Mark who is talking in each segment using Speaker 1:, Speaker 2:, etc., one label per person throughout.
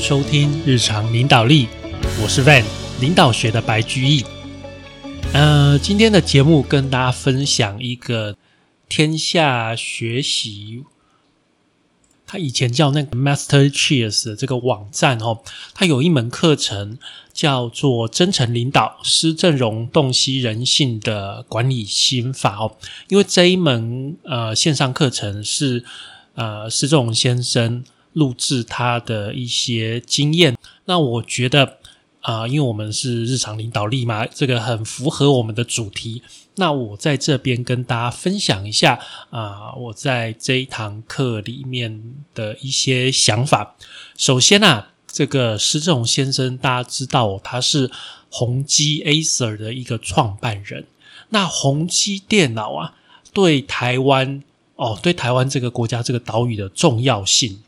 Speaker 1: 收听日常领导力，我是 Van，领导学的白居易。呃，今天的节目跟大家分享一个天下学习，他以前叫那个 Master Cheers 这个网站哦，它有一门课程叫做“真诚领导，施正荣，洞悉人性的管理心法”哦。因为这一门呃线上课程是呃施正荣先生录制他的一些经验，那我觉得。啊，因为我们是日常领导力嘛，这个很符合我们的主题。那我在这边跟大家分享一下啊，我在这一堂课里面的一些想法。首先啊，这个施正荣先生，大家知道他是宏基 Acer 的一个创办人。那宏基电脑啊，对台湾哦，对台湾这个国家这个岛屿的重要性，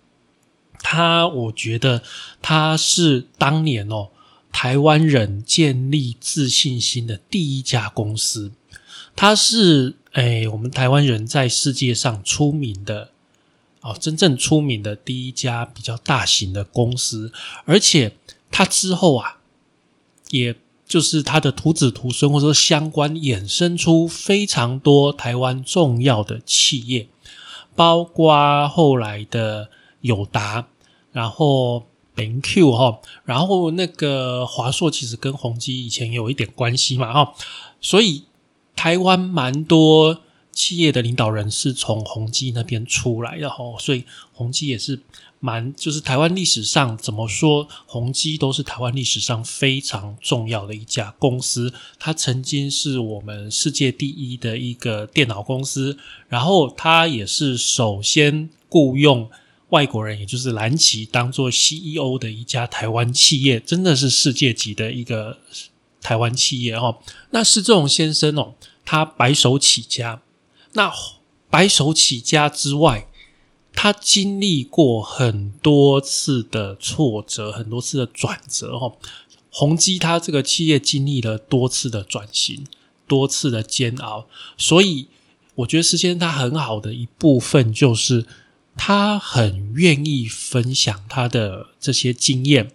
Speaker 1: 他我觉得他是当年哦。台湾人建立自信心的第一家公司，它是诶，我们台湾人在世界上出名的哦，真正出名的第一家比较大型的公司，而且它之后啊，也就是它的徒子徒孙或者说相关衍生出非常多台湾重要的企业，包括后来的友达，然后。零 Q 哈，然后那个华硕其实跟宏基以前有一点关系嘛哈，所以台湾蛮多企业的领导人是从宏基那边出来的哈，所以宏基也是蛮就是台湾历史上怎么说，宏基都是台湾历史上非常重要的一家公司，它曾经是我们世界第一的一个电脑公司，然后它也是首先雇佣。外国人，也就是蓝旗，当做 CEO 的一家台湾企业，真的是世界级的一个台湾企业哦。那施正荣先生哦，他白手起家。那白手起家之外，他经历过很多次的挫折，很多次的转折哦。宏基他这个企业经历了多次的转型，多次的煎熬，所以我觉得施先生他很好的一部分就是。他很愿意分享他的这些经验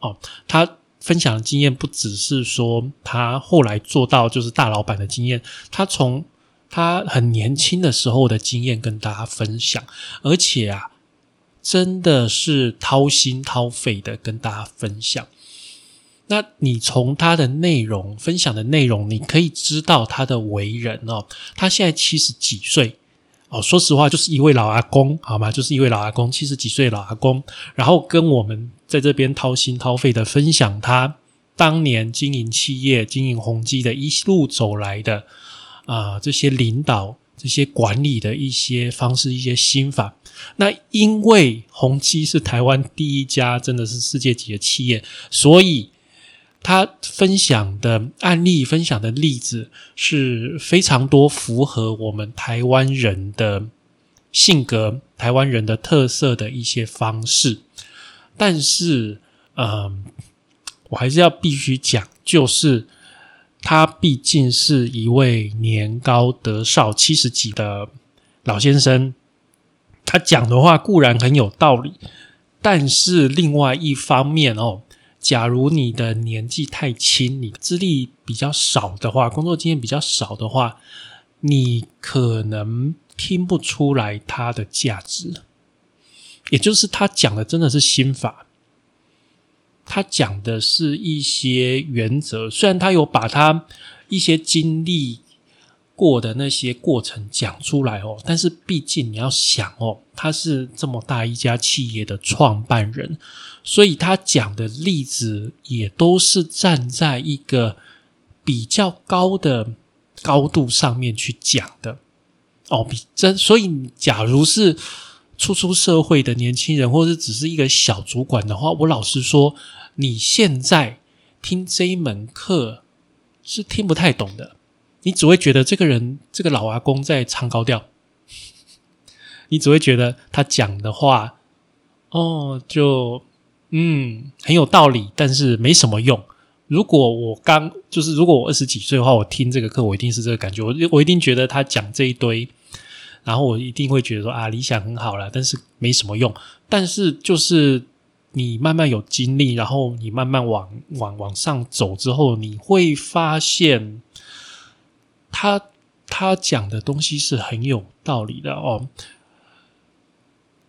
Speaker 1: 哦，他分享的经验不只是说他后来做到就是大老板的经验，他从他很年轻的时候的经验跟大家分享，而且啊，真的是掏心掏肺的跟大家分享。那你从他的内容分享的内容，你可以知道他的为人哦，他现在七十几岁。哦，说实话，就是一位老阿公，好吗？就是一位老阿公，七十几岁老阿公，然后跟我们在这边掏心掏肺的分享他当年经营企业、经营宏基的一路走来的啊，这些领导、这些管理的一些方式、一些心法。那因为宏基是台湾第一家，真的是世界级的企业，所以。他分享的案例、分享的例子是非常多符合我们台湾人的性格、台湾人的特色的一些方式。但是，嗯，我还是要必须讲，就是他毕竟是一位年高德少、七十几的老先生，他讲的话固然很有道理，但是另外一方面哦。假如你的年纪太轻，你资历比较少的话，工作经验比较少的话，你可能听不出来它的价值。也就是他讲的真的是心法，他讲的是一些原则，虽然他有把他一些经历。过的那些过程讲出来哦，但是毕竟你要想哦，他是这么大一家企业的创办人，所以他讲的例子也都是站在一个比较高的高度上面去讲的哦。比真，所以假如是初出社会的年轻人，或者只是一个小主管的话，我老实说，你现在听这一门课是听不太懂的。你只会觉得这个人这个老阿公在唱高调，你只会觉得他讲的话，哦，就嗯很有道理，但是没什么用。如果我刚就是如果我二十几岁的话，我听这个课，我一定是这个感觉，我我一定觉得他讲这一堆，然后我一定会觉得说啊，理想很好了，但是没什么用。但是就是你慢慢有经历，然后你慢慢往往往上走之后，你会发现他他讲的东西是很有道理的哦。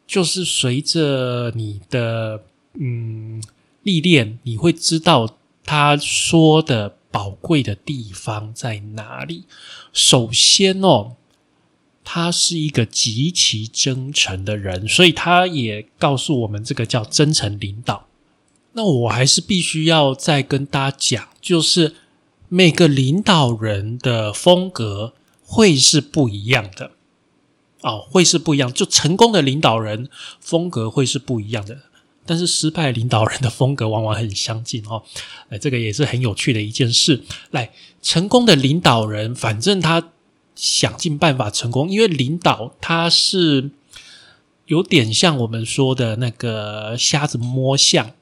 Speaker 1: 就是随着你的嗯历练，你会知道他说的宝贵的地方在哪里。首先哦，他是一个极其真诚的人，所以他也告诉我们这个叫真诚领导。那我还是必须要再跟大家讲，就是每个领导人的风格会是不一样的。哦，会是不一样。就成功的领导人风格会是不一样的，但是失败领导人的风格往往很相近哦。哎，这个也是很有趣的一件事。来，成功的领导人，反正他想尽办法成功，因为领导他是有点像我们说的那个瞎子摸象，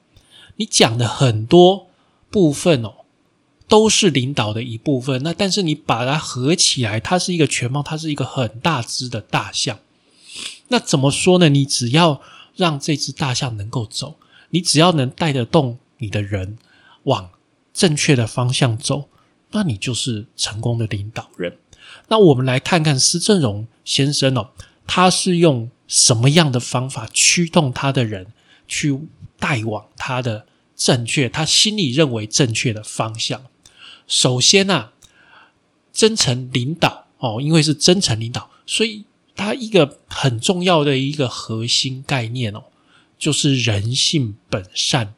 Speaker 1: 你讲的很多部分哦。都是领导的一部分，那但是你把它合起来，它是一个全貌，它是一个很大只的大象。那怎么说呢？你只要让这只大象能够走，你只要能带得动你的人往正确的方向走，那你就是成功的领导人。那我们来看看施正荣先生哦，他是用什么样的方法驱动他的人去带往他的正确，他心里认为正确的方向。首先呐，真诚领导哦，因为是真诚领导，所以他一个很重要的一个核心概念哦，就是人性本善。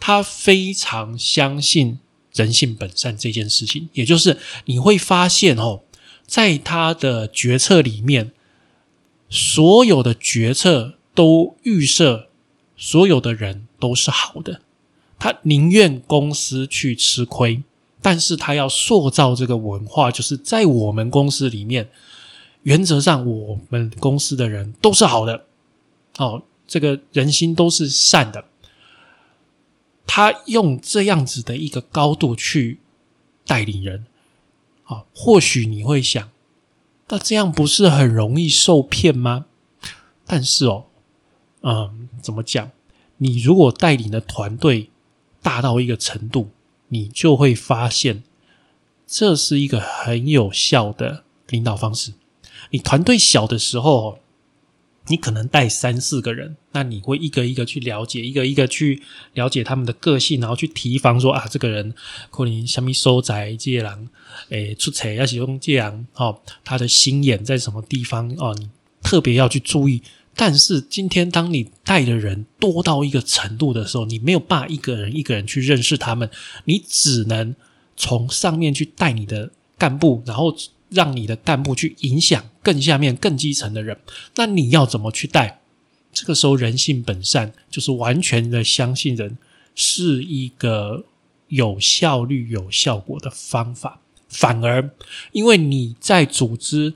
Speaker 1: 他非常相信人性本善这件事情，也就是你会发现哦，在他的决策里面，所有的决策都预设所有的人都是好的，他宁愿公司去吃亏。但是他要塑造这个文化，就是在我们公司里面，原则上我们公司的人都是好的，哦，这个人心都是善的。他用这样子的一个高度去带领人，啊，或许你会想，那这样不是很容易受骗吗？但是哦，嗯，怎么讲？你如果带领的团队大到一个程度。你就会发现，这是一个很有效的领导方式。你团队小的时候，你可能带三四个人，那你会一个一个去了解，一个一个去了解他们的个性，然后去提防说啊，这个人可能什么收窄借狼，诶，出彩要使用借狼哦，他的心眼在什么地方哦，你特别要去注意。但是今天，当你带的人多到一个程度的时候，你没有办法一个人一个人去认识他们，你只能从上面去带你的干部，然后让你的干部去影响更下面、更基层的人。那你要怎么去带？这个时候，人性本善，就是完全的相信人是一个有效率、有效果的方法。反而，因为你在组织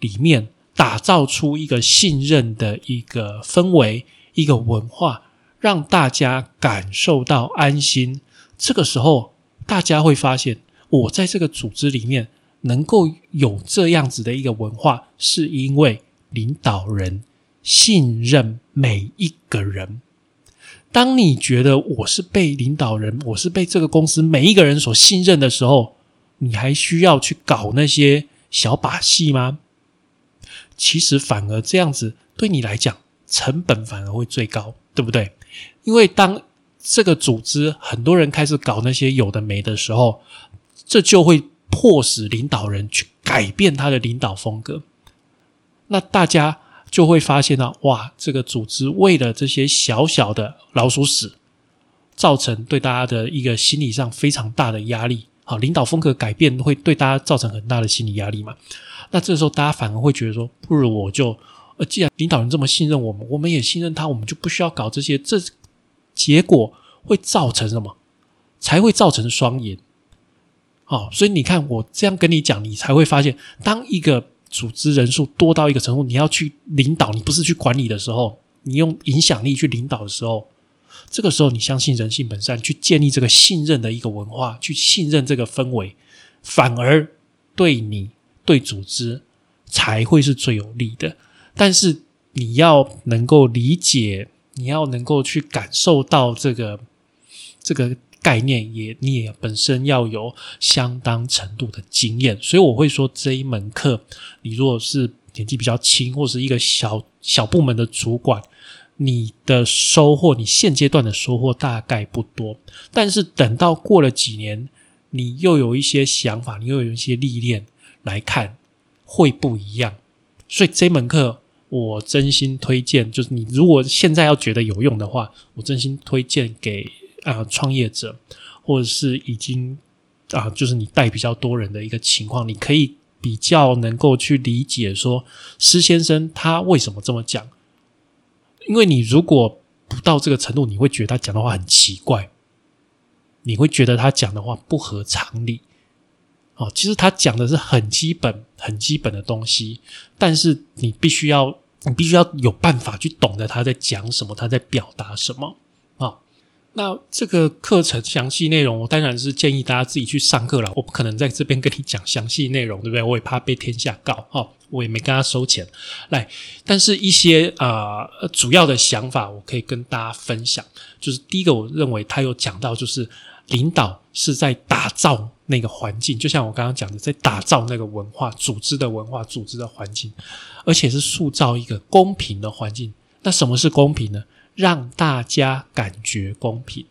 Speaker 1: 里面。打造出一个信任的一个氛围，一个文化，让大家感受到安心。这个时候，大家会发现，我在这个组织里面能够有这样子的一个文化，是因为领导人信任每一个人。当你觉得我是被领导人，我是被这个公司每一个人所信任的时候，你还需要去搞那些小把戏吗？其实反而这样子对你来讲，成本反而会最高，对不对？因为当这个组织很多人开始搞那些有的没的时候，这就会迫使领导人去改变他的领导风格。那大家就会发现到，哇，这个组织为了这些小小的老鼠屎，造成对大家的一个心理上非常大的压力。好，领导风格改变会对大家造成很大的心理压力嘛？那这时候，大家反而会觉得说，不如我就，呃，既然领导人这么信任我们，我们也信任他，我们就不需要搞这些。这结果会造成什么？才会造成双赢。好，所以你看，我这样跟你讲，你才会发现，当一个组织人数多到一个程度，你要去领导，你不是去管理的时候，你用影响力去领导的时候，这个时候你相信人性本善，去建立这个信任的一个文化，去信任这个氛围，反而对你。对组织才会是最有利的，但是你要能够理解你要能够去感受到这个这个概念，也你也本身要有相当程度的经验。所以我会说，这一门课，你如果是年纪比较轻，或是一个小小部门的主管，你的收获，你现阶段的收获大概不多。但是等到过了几年，你又有一些想法，你又有一些历练来看，会不一样。所以这门课。我真心推荐，就是你如果现在要觉得有用的话，我真心推荐给啊创业者，或者是已经啊，就是你带比较多人的一个情况，你可以比较能够去理解说施先生他为什么这么讲。因为你如果不到这个程度，你会觉得他讲的话很奇怪，你会觉得他讲的话不合常理。哦，其实他讲的是很基本、很基本的东西，但是你必须要，你必须要有办法去懂得他在讲什么，他在表达什么啊。那这个课程详细内容，我当然是建议大家自己去上课了。我不可能在这边跟你讲详细内容，对不对？我也怕被天下告，哈，我也没跟他收钱。来，但是一些啊主要的想法，我可以跟大家分享。就是第一个，我认为他有讲到，就是领导是在打造。那个环境，就像我刚刚讲的，在打造那个文化、组织的文化、组织的环境，而且是塑造一个公平的环境。那什么是公平呢？让大家感觉公平，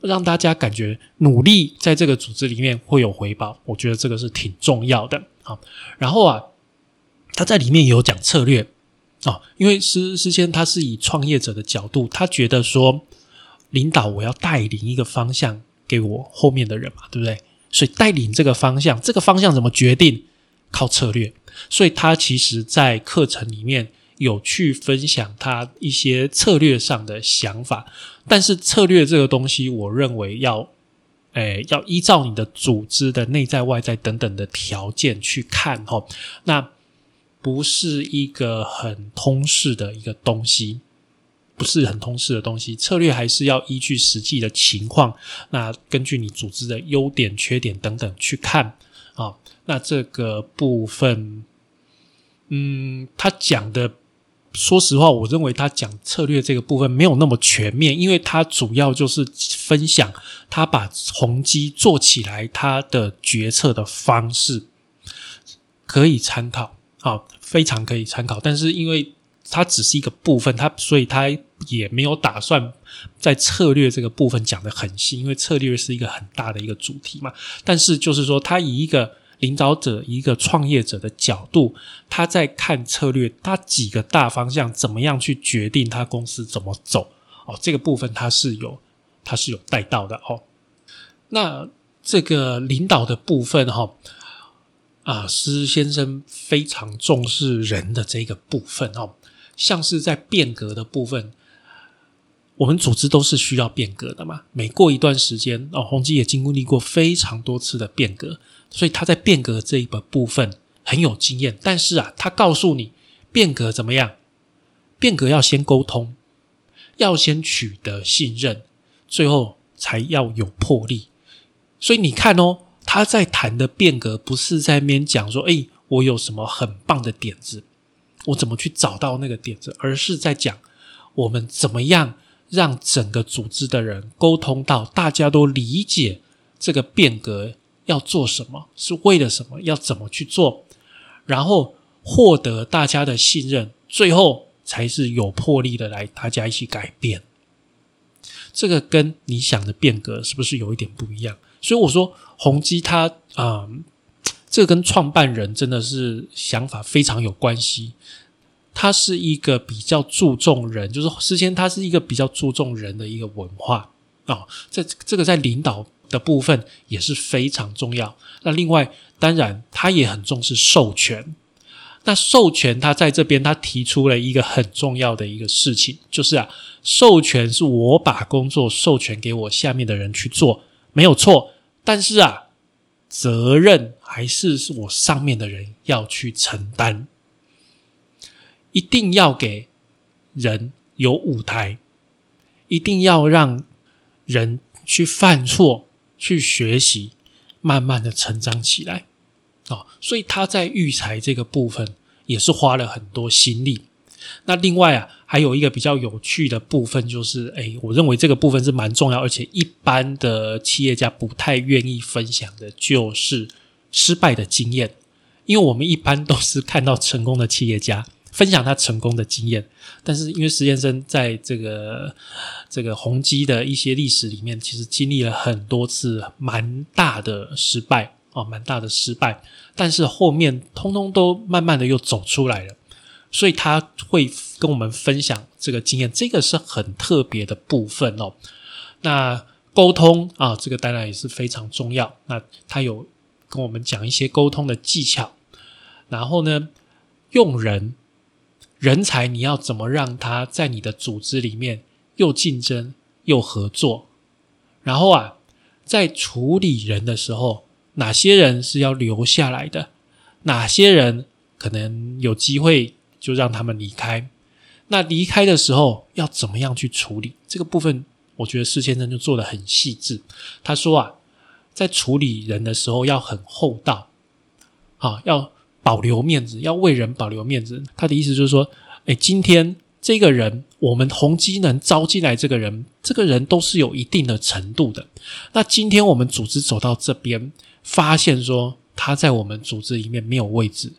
Speaker 1: 让大家感觉努力在这个组织里面会有回报。我觉得这个是挺重要的。好，然后啊，他在里面有讲策略啊，因为施施先他是以创业者的角度，他觉得说，领导我要带领一个方向给我后面的人嘛，对不对？所以带领这个方向，这个方向怎么决定？靠策略。所以他其实，在课程里面有去分享他一些策略上的想法。但是策略这个东西，我认为要，诶，要依照你的组织的内在、外在等等的条件去看，哈，那不是一个很通式的一个东西。不是很通适的东西，策略还是要依据实际的情况，那根据你组织的优点、缺点等等去看啊。那这个部分，嗯，他讲的，说实话，我认为他讲策略这个部分没有那么全面，因为他主要就是分享他把宏基做起来，他的决策的方式可以参考，好，非常可以参考。但是因为它只是一个部分，它所以它也没有打算在策略这个部分讲的很细，因为策略是一个很大的一个主题嘛。但是就是说，他以一个领导者、一个创业者的角度，他在看策略，他几个大方向怎么样去决定他公司怎么走哦，这个部分他是有他是有带到的哦。那这个领导的部分哈啊，施先生非常重视人的这个部分哦。像是在变革的部分，我们组织都是需要变革的嘛。每过一段时间，哦，宏基也经历过非常多次的变革，所以他在变革这一个部分很有经验。但是啊，他告诉你变革怎么样？变革要先沟通，要先取得信任，最后才要有魄力。所以你看哦，他在谈的变革不是在边讲说，哎，我有什么很棒的点子。我怎么去找到那个点子？而是在讲我们怎么样让整个组织的人沟通到，大家都理解这个变革要做什么，是为了什么，要怎么去做，然后获得大家的信任，最后才是有魄力的来大家一起改变。这个跟你想的变革是不是有一点不一样？所以我说宏基他啊。这跟创办人真的是想法非常有关系。他是一个比较注重人，就是事先他是一个比较注重人的一个文化啊。在这个在领导的部分也是非常重要。那另外，当然他也很重视授权。那授权他在这边他提出了一个很重要的一个事情，就是啊，授权是我把工作授权给我下面的人去做，没有错。但是啊。责任还是是我上面的人要去承担，一定要给人有舞台，一定要让人去犯错、去学习，慢慢的成长起来。哦，所以他在育才这个部分也是花了很多心力。那另外啊，还有一个比较有趣的部分，就是哎，我认为这个部分是蛮重要，而且一般的企业家不太愿意分享的，就是失败的经验。因为我们一般都是看到成功的企业家分享他成功的经验，但是因为实验生在这个这个宏基的一些历史里面，其实经历了很多次蛮大的失败哦，蛮大的失败，但是后面通通都慢慢的又走出来了。所以他会跟我们分享这个经验，这个是很特别的部分哦。那沟通啊，这个当然也是非常重要。那他有跟我们讲一些沟通的技巧，然后呢，用人人才你要怎么让他在你的组织里面又竞争又合作？然后啊，在处理人的时候，哪些人是要留下来的？哪些人可能有机会？就让他们离开。那离开的时候要怎么样去处理这个部分？我觉得施先生就做的很细致。他说啊，在处理人的时候要很厚道，啊，要保留面子，要为人保留面子。他的意思就是说，哎，今天这个人，我们宏基能招进来这个人，这个人都是有一定的程度的。那今天我们组织走到这边，发现说他在我们组织里面没有位置。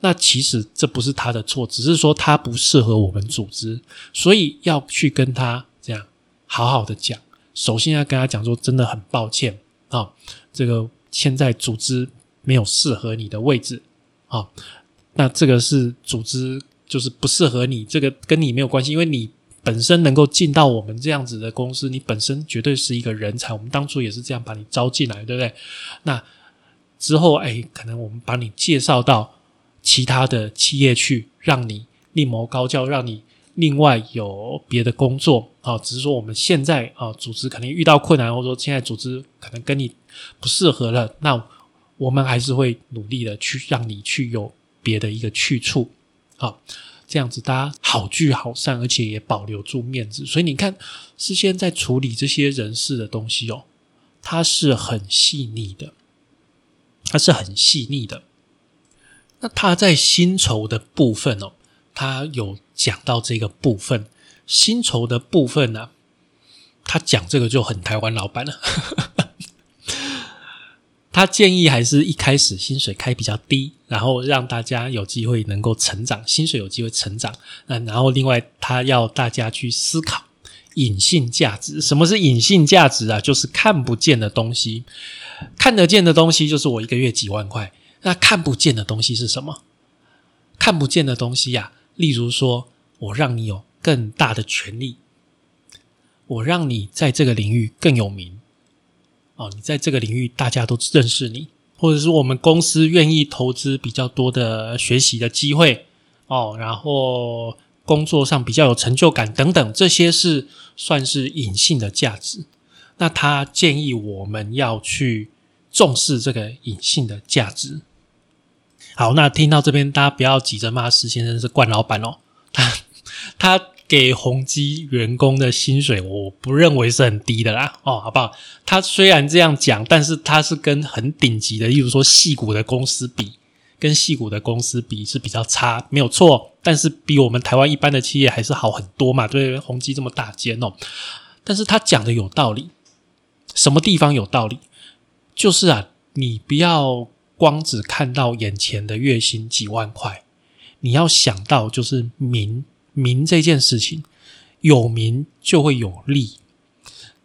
Speaker 1: 那其实这不是他的错，只是说他不适合我们组织，所以要去跟他这样好好的讲。首先要跟他讲说，真的很抱歉啊，这个现在组织没有适合你的位置啊。那这个是组织就是不适合你，这个跟你没有关系，因为你本身能够进到我们这样子的公司，你本身绝对是一个人才。我们当初也是这样把你招进来，对不对？那之后哎，可能我们把你介绍到。其他的企业去让你另谋高教，让你另外有别的工作啊，只是说我们现在啊，组织可能遇到困难，或者说现在组织可能跟你不适合了，那我们还是会努力的去让你去有别的一个去处，好，这样子大家好聚好散，而且也保留住面子。所以你看，事先在处理这些人事的东西哦，它是很细腻的，它是很细腻的。那他在薪酬的部分哦，他有讲到这个部分，薪酬的部分呢，他讲这个就很台湾老板了。他建议还是一开始薪水开比较低，然后让大家有机会能够成长，薪水有机会成长。那然后另外他要大家去思考隐性价值，什么是隐性价值啊？就是看不见的东西，看得见的东西就是我一个月几万块。那看不见的东西是什么？看不见的东西呀，例如说，我让你有更大的权利，我让你在这个领域更有名，哦，你在这个领域大家都认识你，或者是我们公司愿意投资比较多的学习的机会，哦，然后工作上比较有成就感等等，这些是算是隐性的价值。那他建议我们要去重视这个隐性的价值。好，那听到这边，大家不要急着骂施先生是惯老板哦。他他给宏基员工的薪水，我不认为是很低的啦。哦，好不好？他虽然这样讲，但是他是跟很顶级的，例如说细股的公司比，跟细股的公司比是比较差，没有错。但是比我们台湾一般的企业还是好很多嘛。对，宏基这么大间哦。但是他讲的有道理，什么地方有道理？就是啊，你不要。光只看到眼前的月薪几万块，你要想到就是名名这件事情，有名就会有利。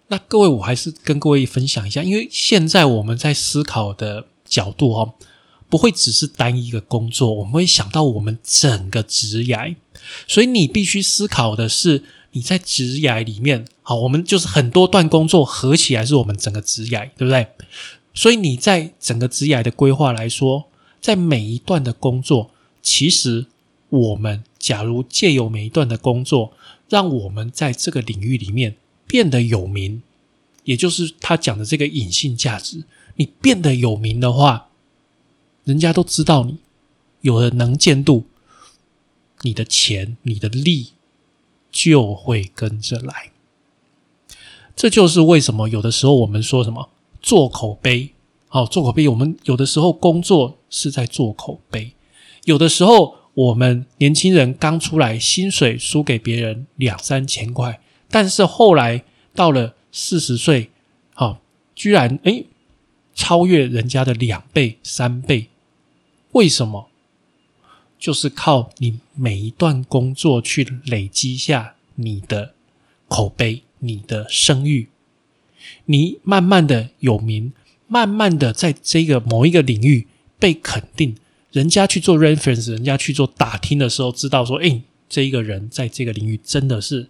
Speaker 1: 那各位，我还是跟各位分享一下，因为现在我们在思考的角度哦，不会只是单一个工作，我们会想到我们整个职涯，所以你必须思考的是你在职涯里面，好，我们就是很多段工作合起来是我们整个职涯，对不对？所以你在整个职业的规划来说，在每一段的工作，其实我们假如借由每一段的工作，让我们在这个领域里面变得有名，也就是他讲的这个隐性价值，你变得有名的话，人家都知道你有了能见度，你的钱、你的利就会跟着来。这就是为什么有的时候我们说什么。做口碑，好做口碑。我们有的时候工作是在做口碑，有的时候我们年轻人刚出来，薪水输给别人两三千块，但是后来到了四十岁，好，居然诶超越人家的两倍、三倍，为什么？就是靠你每一段工作去累积下你的口碑、你的声誉，你慢慢的有名，慢慢的在这个某一个领域被肯定。人家去做 reference，人家去做打听的时候，知道说，哎，这一个人在这个领域真的是，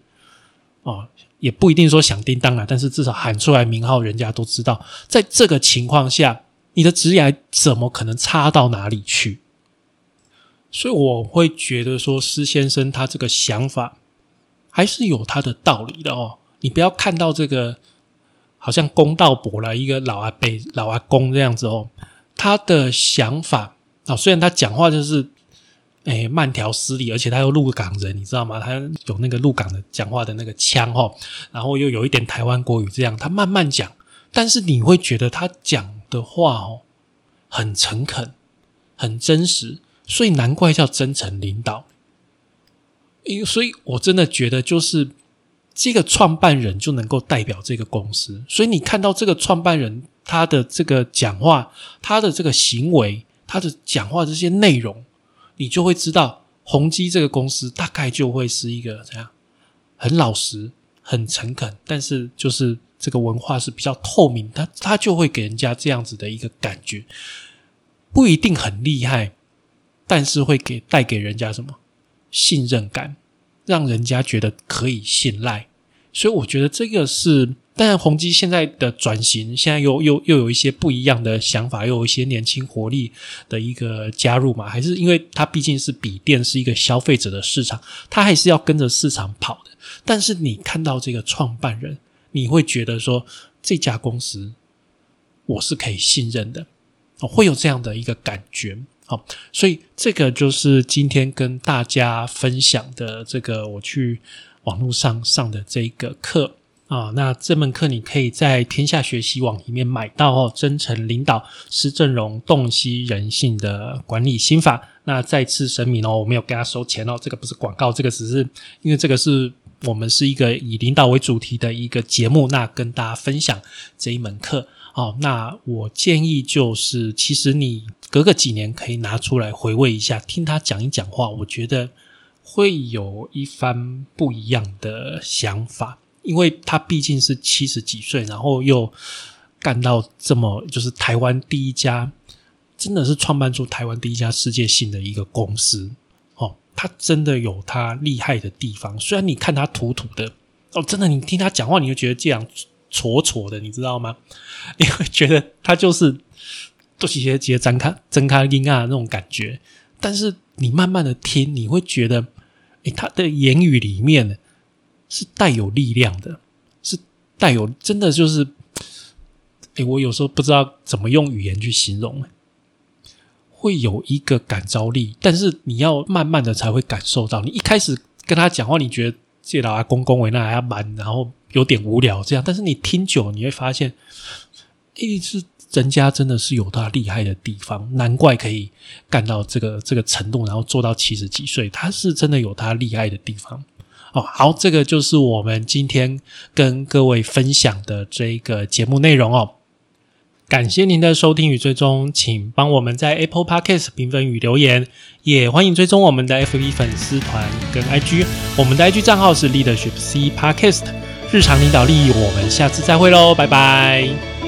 Speaker 1: 哦，也不一定说响叮当啊，但是至少喊出来名号，人家都知道。在这个情况下，你的职业怎么可能差到哪里去？所以我会觉得说，施先生他这个想法还是有他的道理的哦。你不要看到这个好像公道伯了一个老阿伯、老阿公这样子哦，他的想法。啊，虽然他讲话就是，哎，慢条斯理，而且他又鹿港人，你知道吗？他有那个鹿港的讲话的那个腔哈，然后又有一点台湾国语，这样他慢慢讲，但是你会觉得他讲的话哦，很诚恳，很真实，所以难怪叫真诚领导。因所以我真的觉得，就是这个创办人就能够代表这个公司，所以你看到这个创办人他的这个讲话，他的这个行为。他的讲话这些内容，你就会知道宏基这个公司大概就会是一个怎样，很老实、很诚恳，但是就是这个文化是比较透明，他他就会给人家这样子的一个感觉，不一定很厉害，但是会给带给人家什么信任感，让人家觉得可以信赖，所以我觉得这个是。当然，宏基现在的转型，现在又又又有一些不一样的想法，又有一些年轻活力的一个加入嘛？还是因为它毕竟是笔电是一个消费者的市场，它还是要跟着市场跑的。但是你看到这个创办人，你会觉得说这家公司我是可以信任的，会有这样的一个感觉。好，所以这个就是今天跟大家分享的这个我去网络上上的这个课。啊，那这门课你可以在天下学习网里面买到哦。真诚领导施正荣洞悉人性的管理心法。那再次声明哦，我没有给他收钱哦，这个不是广告，这个只是因为这个是我们是一个以领导为主题的一个节目，那跟大家分享这一门课。哦，那我建议就是，其实你隔个几年可以拿出来回味一下，听他讲一讲话，我觉得会有一番不一样的想法。因为他毕竟是七十几岁，然后又干到这么，就是台湾第一家，真的是创办出台湾第一家世界性的一个公司哦。他真的有他厉害的地方，虽然你看他土土的哦，真的你听他讲话，你就觉得这样挫挫的，你知道吗？你会觉得他就是都直接直接张开睁开眼啊那种感觉。但是你慢慢的听，你会觉得，诶，他的言语里面。是带有力量的，是带有真的就是，哎，我有时候不知道怎么用语言去形容，会有一个感召力，但是你要慢慢的才会感受到。你一开始跟他讲话，你觉得这老阿公公为那还要慢，然后有点无聊这样，但是你听久，你会发现，一是人家真的是有他厉害的地方，难怪可以干到这个这个程度，然后做到七十几岁，他是真的有他厉害的地方。哦，好，这个就是我们今天跟各位分享的这个节目内容哦。感谢您的收听与追踪，请帮我们在 Apple Podcast 评分与留言，也欢迎追踪我们的 FB 粉丝团跟 IG。我们的 IG 账号是 Leadership C Podcast，日常领导力。我们下次再会喽，拜拜。